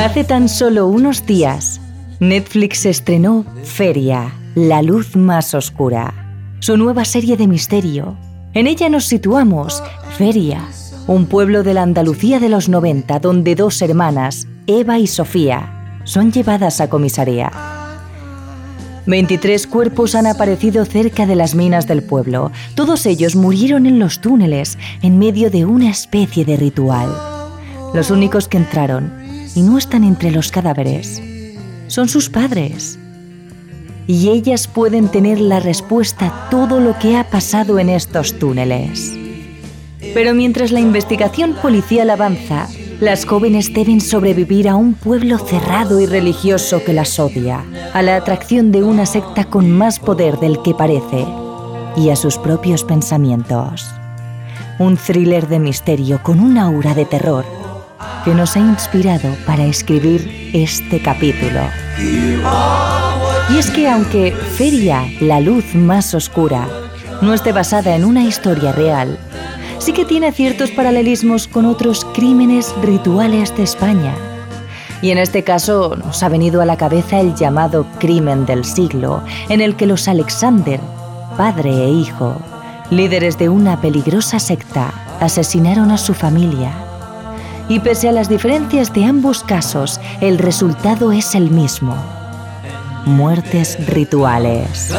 Hace tan solo unos días, Netflix estrenó Feria, la luz más oscura, su nueva serie de misterio. En ella nos situamos, Feria, un pueblo de la Andalucía de los 90 donde dos hermanas, Eva y Sofía, son llevadas a comisaría. 23 cuerpos han aparecido cerca de las minas del pueblo. Todos ellos murieron en los túneles, en medio de una especie de ritual. Los únicos que entraron, y no están entre los cadáveres, son sus padres. Y ellas pueden tener la respuesta a todo lo que ha pasado en estos túneles. Pero mientras la investigación policial avanza, las jóvenes deben sobrevivir a un pueblo cerrado y religioso que las odia, a la atracción de una secta con más poder del que parece y a sus propios pensamientos. Un thriller de misterio con un aura de terror que nos ha inspirado para escribir este capítulo. Y es que aunque Feria, la luz más oscura, no esté basada en una historia real, sí que tiene ciertos paralelismos con otros crímenes rituales de España. Y en este caso nos ha venido a la cabeza el llamado crimen del siglo, en el que los Alexander, padre e hijo, líderes de una peligrosa secta, asesinaron a su familia. Y pese a las diferencias de ambos casos, el resultado es el mismo. Muertes rituales.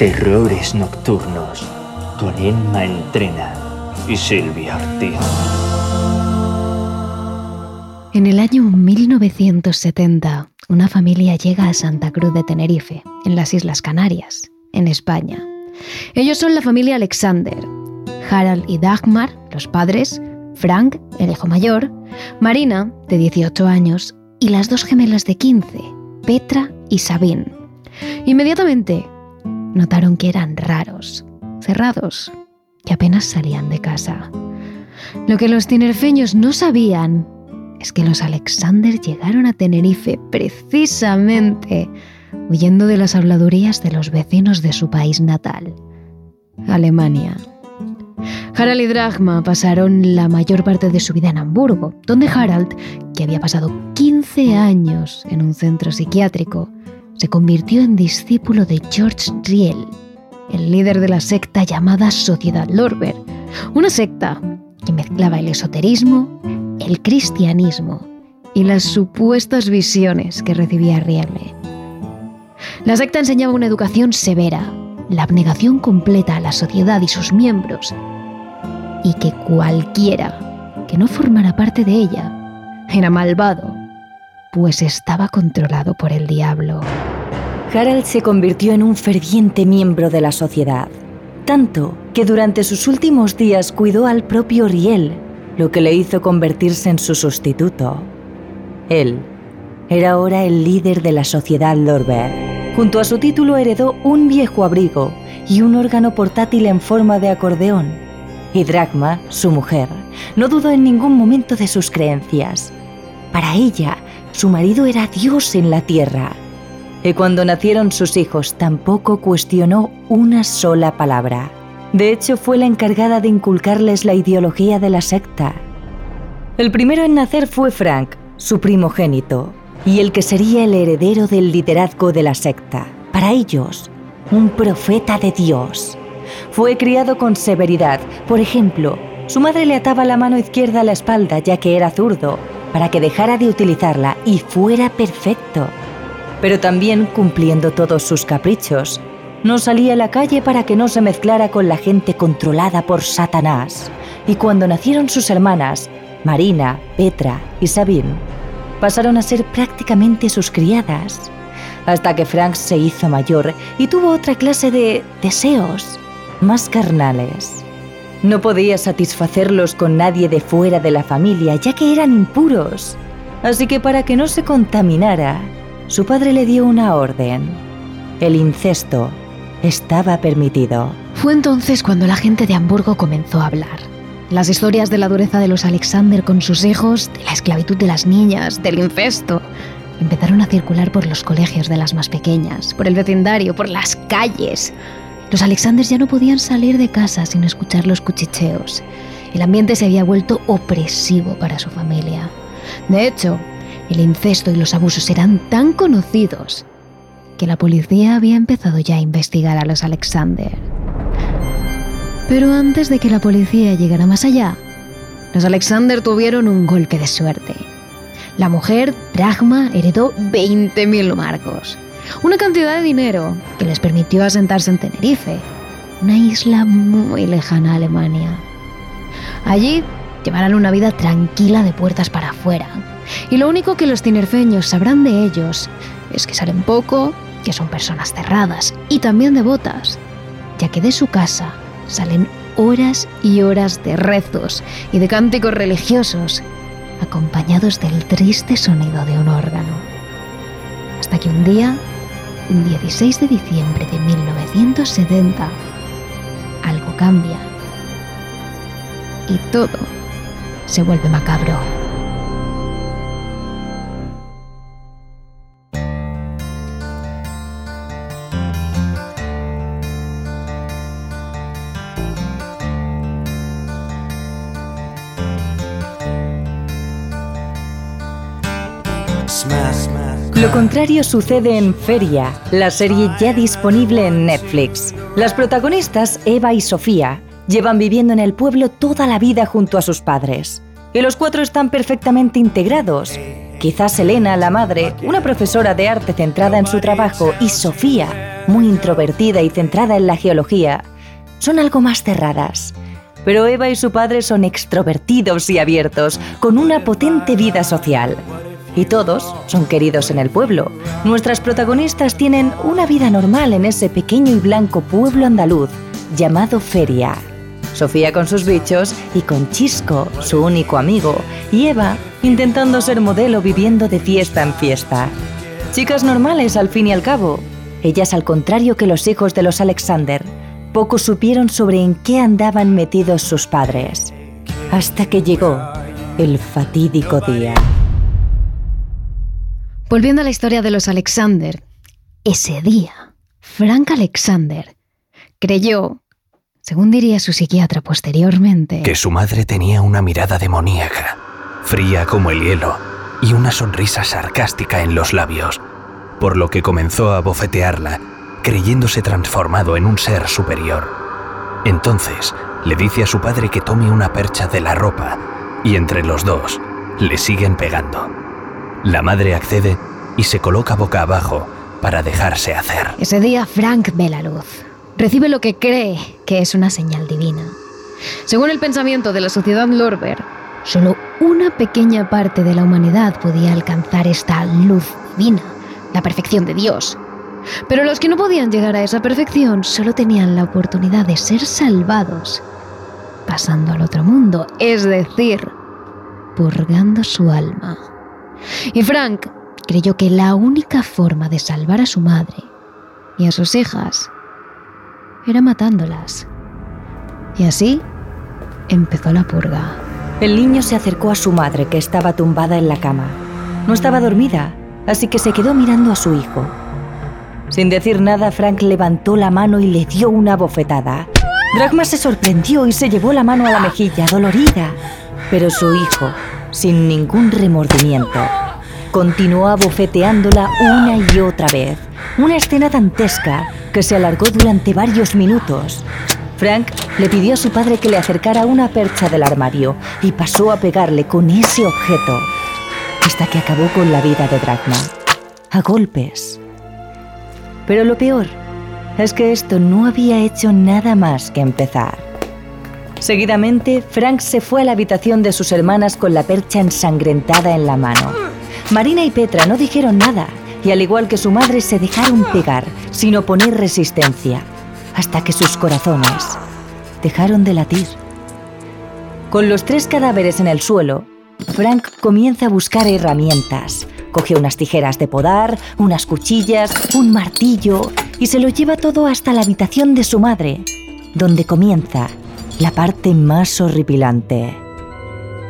Terrores Nocturnos con Emma Entrena y Silvia Ortiz. En el año 1970, una familia llega a Santa Cruz de Tenerife, en las Islas Canarias, en España. Ellos son la familia Alexander, Harald y Dagmar, los padres, Frank, el hijo mayor, Marina, de 18 años, y las dos gemelas de 15, Petra y Sabine. Inmediatamente notaron que eran raros, cerrados, que apenas salían de casa. Lo que los tinerfeños no sabían es que los Alexander llegaron a Tenerife precisamente huyendo de las habladurías de los vecinos de su país natal, Alemania. Harald y Drachma pasaron la mayor parte de su vida en Hamburgo, donde Harald, que había pasado 15 años en un centro psiquiátrico, se convirtió en discípulo de George Riel, el líder de la secta llamada Sociedad Lorber, una secta que mezclaba el esoterismo, el cristianismo y las supuestas visiones que recibía Riel. La secta enseñaba una educación severa, la abnegación completa a la sociedad y sus miembros, y que cualquiera que no formara parte de ella era malvado pues estaba controlado por el diablo. Harald se convirtió en un ferviente miembro de la sociedad, tanto que durante sus últimos días cuidó al propio Riel, lo que le hizo convertirse en su sustituto. Él era ahora el líder de la sociedad Lorber. Junto a su título heredó un viejo abrigo y un órgano portátil en forma de acordeón. Y Dragma, su mujer, no dudó en ningún momento de sus creencias. Para ella, su marido era Dios en la tierra. Y cuando nacieron sus hijos tampoco cuestionó una sola palabra. De hecho, fue la encargada de inculcarles la ideología de la secta. El primero en nacer fue Frank, su primogénito, y el que sería el heredero del liderazgo de la secta. Para ellos, un profeta de Dios. Fue criado con severidad. Por ejemplo, su madre le ataba la mano izquierda a la espalda ya que era zurdo para que dejara de utilizarla y fuera perfecto. Pero también cumpliendo todos sus caprichos. No salía a la calle para que no se mezclara con la gente controlada por Satanás. Y cuando nacieron sus hermanas, Marina, Petra y Sabine, pasaron a ser prácticamente sus criadas, hasta que Frank se hizo mayor y tuvo otra clase de deseos, más carnales. No podía satisfacerlos con nadie de fuera de la familia, ya que eran impuros. Así que para que no se contaminara, su padre le dio una orden. El incesto estaba permitido. Fue entonces cuando la gente de Hamburgo comenzó a hablar. Las historias de la dureza de los Alexander con sus hijos, de la esclavitud de las niñas, del incesto, empezaron a circular por los colegios de las más pequeñas, por el vecindario, por las calles. Los Alexanders ya no podían salir de casa sin escuchar los cuchicheos. El ambiente se había vuelto opresivo para su familia. De hecho, el incesto y los abusos eran tan conocidos que la policía había empezado ya a investigar a los Alexander. Pero antes de que la policía llegara más allá, los Alexander tuvieron un golpe de suerte. La mujer, Dragma, heredó 20.000 marcos, una cantidad de dinero que les permitió asentarse en Tenerife, una isla muy lejana a Alemania. Allí llevarán una vida tranquila de puertas para afuera, y lo único que los tinerfeños sabrán de ellos es que salen poco, que son personas cerradas y también devotas, ya que de su casa salen horas y horas de rezos y de cánticos religiosos, acompañados del triste sonido de un órgano. Hasta que un día, el 16 de diciembre de 1970, algo cambia y todo se vuelve macabro. Contrario sucede en Feria, la serie ya disponible en Netflix. Las protagonistas, Eva y Sofía, llevan viviendo en el pueblo toda la vida junto a sus padres. Y los cuatro están perfectamente integrados. Quizás Elena, la madre, una profesora de arte centrada en su trabajo, y Sofía, muy introvertida y centrada en la geología, son algo más cerradas. Pero Eva y su padre son extrovertidos y abiertos, con una potente vida social y todos son queridos en el pueblo. Nuestras protagonistas tienen una vida normal en ese pequeño y blanco pueblo andaluz llamado Feria. Sofía con sus bichos y con Chisco, su único amigo, y Eva intentando ser modelo viviendo de fiesta en fiesta. Chicas normales al fin y al cabo. Ellas al contrario que los hijos de los Alexander, poco supieron sobre en qué andaban metidos sus padres. Hasta que llegó el fatídico día. Volviendo a la historia de los Alexander, ese día, Frank Alexander creyó, según diría su psiquiatra posteriormente, que su madre tenía una mirada demoníaca, fría como el hielo, y una sonrisa sarcástica en los labios, por lo que comenzó a bofetearla, creyéndose transformado en un ser superior. Entonces, le dice a su padre que tome una percha de la ropa, y entre los dos, le siguen pegando. La madre accede y se coloca boca abajo para dejarse hacer. Ese día Frank ve la luz. Recibe lo que cree que es una señal divina. Según el pensamiento de la sociedad Lorber, solo una pequeña parte de la humanidad podía alcanzar esta luz divina, la perfección de Dios. Pero los que no podían llegar a esa perfección solo tenían la oportunidad de ser salvados pasando al otro mundo, es decir, purgando su alma. Y Frank creyó que la única forma de salvar a su madre y a sus hijas era matándolas. Y así empezó la purga. El niño se acercó a su madre, que estaba tumbada en la cama. No estaba dormida, así que se quedó mirando a su hijo. Sin decir nada, Frank levantó la mano y le dio una bofetada. Dragma se sorprendió y se llevó la mano a la mejilla, dolorida. Pero su hijo sin ningún remordimiento. Continuó abofeteándola una y otra vez. Una escena dantesca que se alargó durante varios minutos. Frank le pidió a su padre que le acercara una percha del armario y pasó a pegarle con ese objeto hasta que acabó con la vida de Dragma, a golpes. Pero lo peor es que esto no había hecho nada más que empezar. Seguidamente, Frank se fue a la habitación de sus hermanas con la percha ensangrentada en la mano. Marina y Petra no dijeron nada y al igual que su madre se dejaron pegar sin oponer resistencia, hasta que sus corazones dejaron de latir. Con los tres cadáveres en el suelo, Frank comienza a buscar herramientas. Coge unas tijeras de podar, unas cuchillas, un martillo y se lo lleva todo hasta la habitación de su madre, donde comienza la parte más horripilante.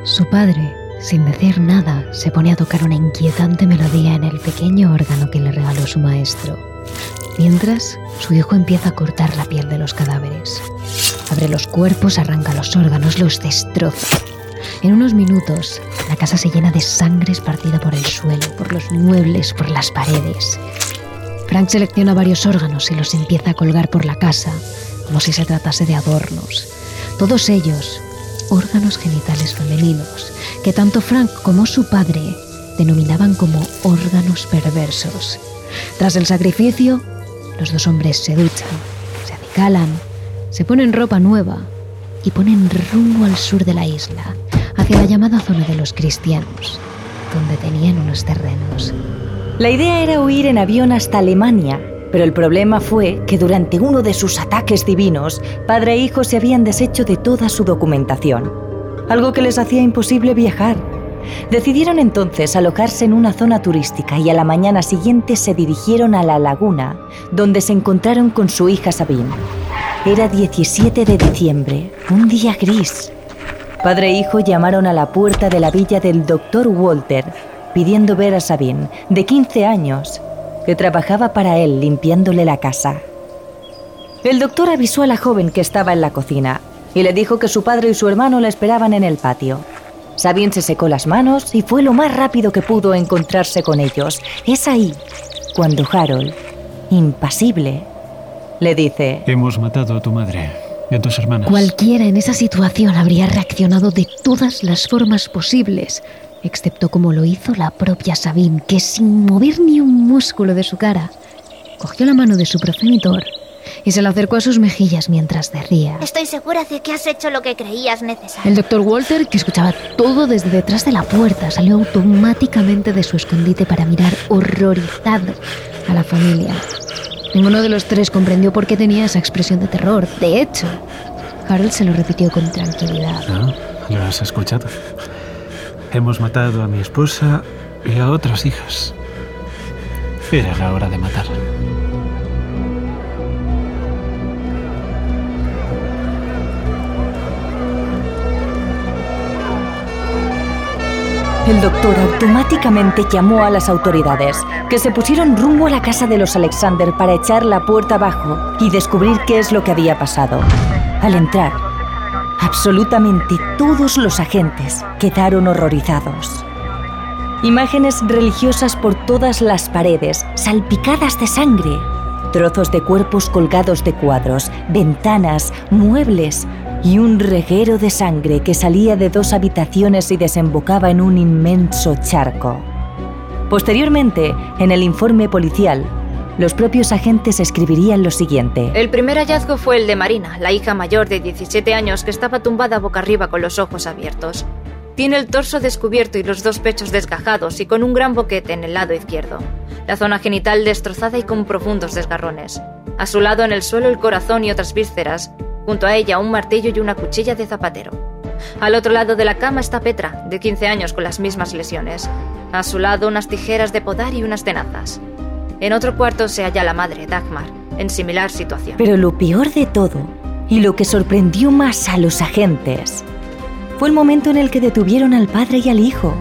Su padre sin decir nada, se pone a tocar una inquietante melodía en el pequeño órgano que le regaló su maestro. Mientras, su hijo empieza a cortar la piel de los cadáveres. Abre los cuerpos, arranca los órganos, los destroza. En unos minutos, la casa se llena de sangre esparcida por el suelo, por los muebles, por las paredes. Frank selecciona varios órganos y los empieza a colgar por la casa, como si se tratase de adornos. Todos ellos, órganos genitales femeninos, que tanto Frank como su padre denominaban como órganos perversos. Tras el sacrificio, los dos hombres se duchan, se acicalan, se ponen ropa nueva y ponen rumbo al sur de la isla, hacia la llamada zona de los cristianos, donde tenían unos terrenos. La idea era huir en avión hasta Alemania, pero el problema fue que durante uno de sus ataques divinos, padre e hijo se habían deshecho de toda su documentación, algo que les hacía imposible viajar. Decidieron entonces alojarse en una zona turística y a la mañana siguiente se dirigieron a la laguna, donde se encontraron con su hija Sabine. Era 17 de diciembre, un día gris. Padre e hijo llamaron a la puerta de la villa del doctor Walter, pidiendo ver a Sabine, de 15 años, que trabajaba para él limpiándole la casa. El doctor avisó a la joven que estaba en la cocina y le dijo que su padre y su hermano la esperaban en el patio. Sabine se secó las manos y fue lo más rápido que pudo encontrarse con ellos. Es ahí cuando Harold, impasible, le dice... Hemos matado a tu madre y a tus hermanas. Cualquiera en esa situación habría reaccionado de todas las formas posibles, excepto como lo hizo la propia Sabine, que sin mover ni un músculo de su cara, cogió la mano de su progenitor y se la acercó a sus mejillas mientras derría. Estoy segura de que has hecho lo que creías necesario. El doctor Walter, que escuchaba todo desde detrás de la puerta, salió automáticamente de su escondite para mirar horrorizado a la familia. Ninguno de los tres comprendió por qué tenía esa expresión de terror. De hecho, Harold se lo repitió con tranquilidad. ¿No? ¿Lo has escuchado? Hemos matado a mi esposa y a otras hijas. Era la hora de matar. El doctor automáticamente llamó a las autoridades, que se pusieron rumbo a la casa de los Alexander para echar la puerta abajo y descubrir qué es lo que había pasado. Al entrar, absolutamente todos los agentes quedaron horrorizados. Imágenes religiosas por todas las paredes, salpicadas de sangre, trozos de cuerpos colgados de cuadros, ventanas, muebles y un reguero de sangre que salía de dos habitaciones y desembocaba en un inmenso charco. Posteriormente, en el informe policial, los propios agentes escribirían lo siguiente. El primer hallazgo fue el de Marina, la hija mayor de 17 años que estaba tumbada boca arriba con los ojos abiertos. Tiene el torso descubierto y los dos pechos desgajados y con un gran boquete en el lado izquierdo. La zona genital destrozada y con profundos desgarrones. A su lado en el suelo el corazón y otras vísceras, junto a ella un martillo y una cuchilla de zapatero. Al otro lado de la cama está Petra, de 15 años con las mismas lesiones. A su lado unas tijeras de podar y unas tenazas. En otro cuarto se halla la madre, Dagmar, en similar situación. Pero lo peor de todo, y lo que sorprendió más a los agentes, fue el momento en el que detuvieron al padre y al hijo.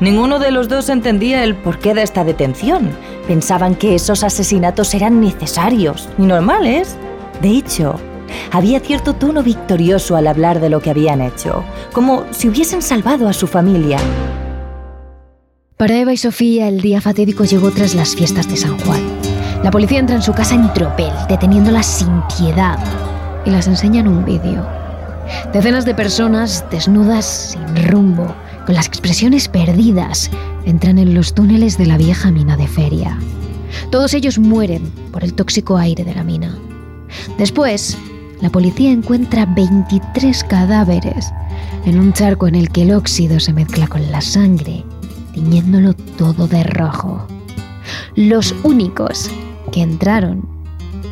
Ninguno de los dos entendía el porqué de esta detención. Pensaban que esos asesinatos eran necesarios y normales. De hecho, había cierto tono victorioso al hablar de lo que habían hecho, como si hubiesen salvado a su familia. Para Eva y Sofía, el día fatídico llegó tras las fiestas de San Juan. La policía entra en su casa en tropel, deteniéndolas sin piedad, y las enseñan un vídeo. Decenas de personas, desnudas, sin rumbo, con las expresiones perdidas, entran en los túneles de la vieja mina de feria. Todos ellos mueren por el tóxico aire de la mina. Después, la policía encuentra 23 cadáveres en un charco en el que el óxido se mezcla con la sangre, tiñéndolo todo de rojo. Los únicos que entraron,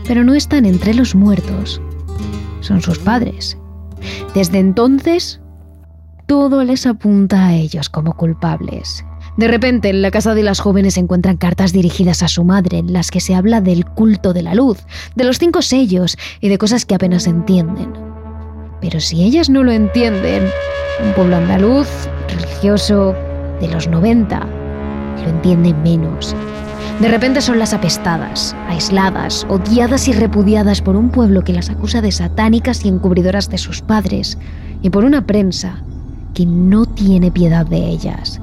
pero no están entre los muertos, son sus padres. Desde entonces, todo les apunta a ellos como culpables. De repente, en la casa de las jóvenes se encuentran cartas dirigidas a su madre en las que se habla del culto de la luz, de los cinco sellos y de cosas que apenas entienden. Pero si ellas no lo entienden, un pueblo andaluz religioso de los 90 lo entiende menos. De repente son las apestadas, aisladas, odiadas y repudiadas por un pueblo que las acusa de satánicas y encubridoras de sus padres, y por una prensa que no tiene piedad de ellas.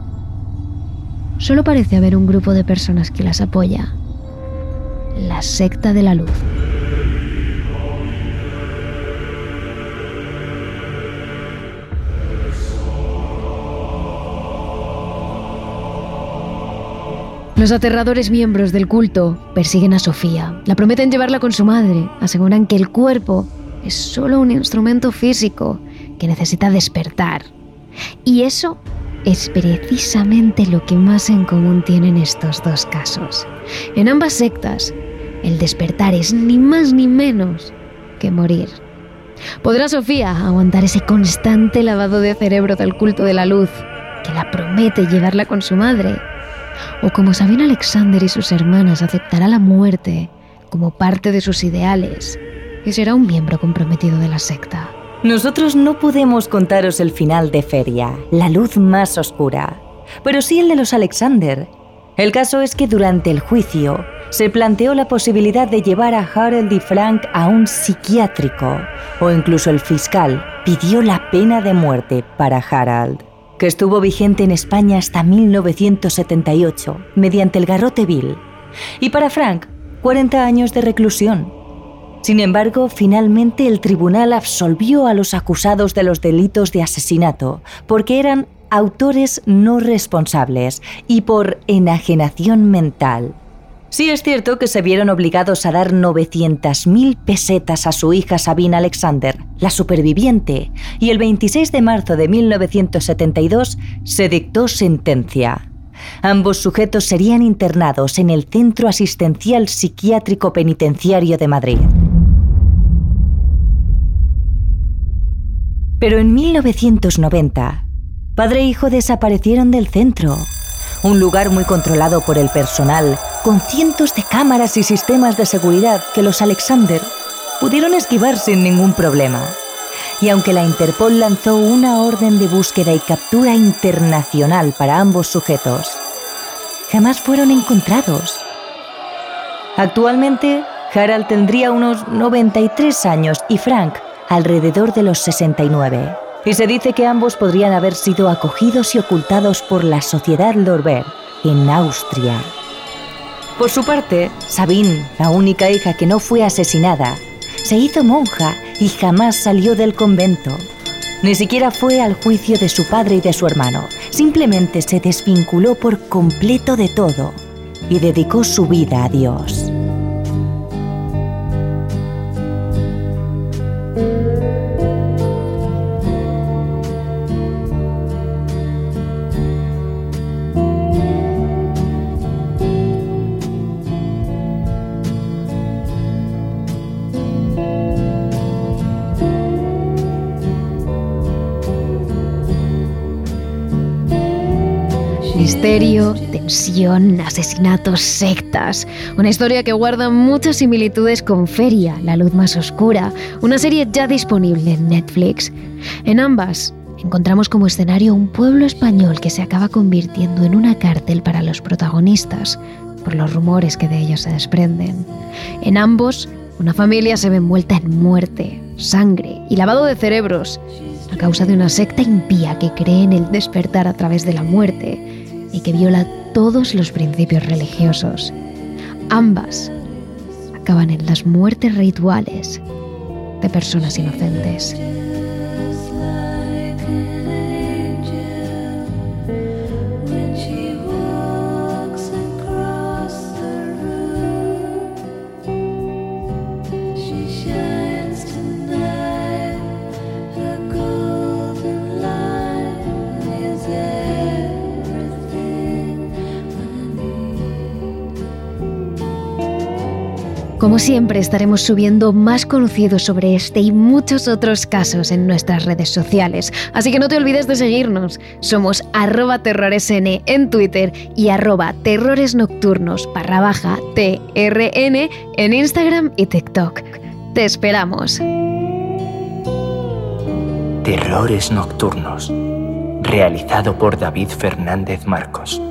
Solo parece haber un grupo de personas que las apoya. La secta de la luz. Los aterradores miembros del culto persiguen a Sofía, la prometen llevarla con su madre, aseguran que el cuerpo es solo un instrumento físico que necesita despertar. Y eso es precisamente lo que más en común tienen estos dos casos. En ambas sectas, el despertar es ni más ni menos que morir. ¿Podrá Sofía aguantar ese constante lavado de cerebro del culto de la luz que la promete llevarla con su madre? O como Sabine Alexander y sus hermanas aceptará la muerte como parte de sus ideales y será un miembro comprometido de la secta. Nosotros no podemos contaros el final de Feria, la luz más oscura, pero sí el de los Alexander. El caso es que durante el juicio se planteó la posibilidad de llevar a Harold y Frank a un psiquiátrico, o incluso el fiscal pidió la pena de muerte para Harold que estuvo vigente en España hasta 1978 mediante el garrote vil, y para Frank, 40 años de reclusión. Sin embargo, finalmente el tribunal absolvió a los acusados de los delitos de asesinato porque eran autores no responsables y por enajenación mental. Sí es cierto que se vieron obligados a dar 900.000 pesetas a su hija Sabine Alexander, la superviviente, y el 26 de marzo de 1972 se dictó sentencia. Ambos sujetos serían internados en el Centro Asistencial Psiquiátrico Penitenciario de Madrid. Pero en 1990, padre e hijo desaparecieron del centro un lugar muy controlado por el personal, con cientos de cámaras y sistemas de seguridad que los Alexander pudieron esquivar sin ningún problema. Y aunque la Interpol lanzó una orden de búsqueda y captura internacional para ambos sujetos, jamás fueron encontrados. Actualmente, Harald tendría unos 93 años y Frank alrededor de los 69 y se dice que ambos podrían haber sido acogidos y ocultados por la sociedad Lorber en Austria. Por su parte, Sabine, la única hija que no fue asesinada, se hizo monja y jamás salió del convento. Ni siquiera fue al juicio de su padre y de su hermano. Simplemente se desvinculó por completo de todo y dedicó su vida a Dios. Misterio, tensión, asesinatos, sectas. Una historia que guarda muchas similitudes con Feria, la luz más oscura, una serie ya disponible en Netflix. En ambas encontramos como escenario un pueblo español que se acaba convirtiendo en una cárcel para los protagonistas, por los rumores que de ellos se desprenden. En ambos, una familia se ve envuelta en muerte, sangre y lavado de cerebros a causa de una secta impía que cree en el despertar a través de la muerte y que viola todos los principios religiosos. Ambas acaban en las muertes rituales de personas inocentes. Como siempre estaremos subiendo más conocidos sobre este y muchos otros casos en nuestras redes sociales, así que no te olvides de seguirnos. Somos arroba terroresn en Twitter y arroba terroresnocturnos barra baja TRN en Instagram y TikTok. Te esperamos. Terrores Nocturnos. realizado por David Fernández Marcos.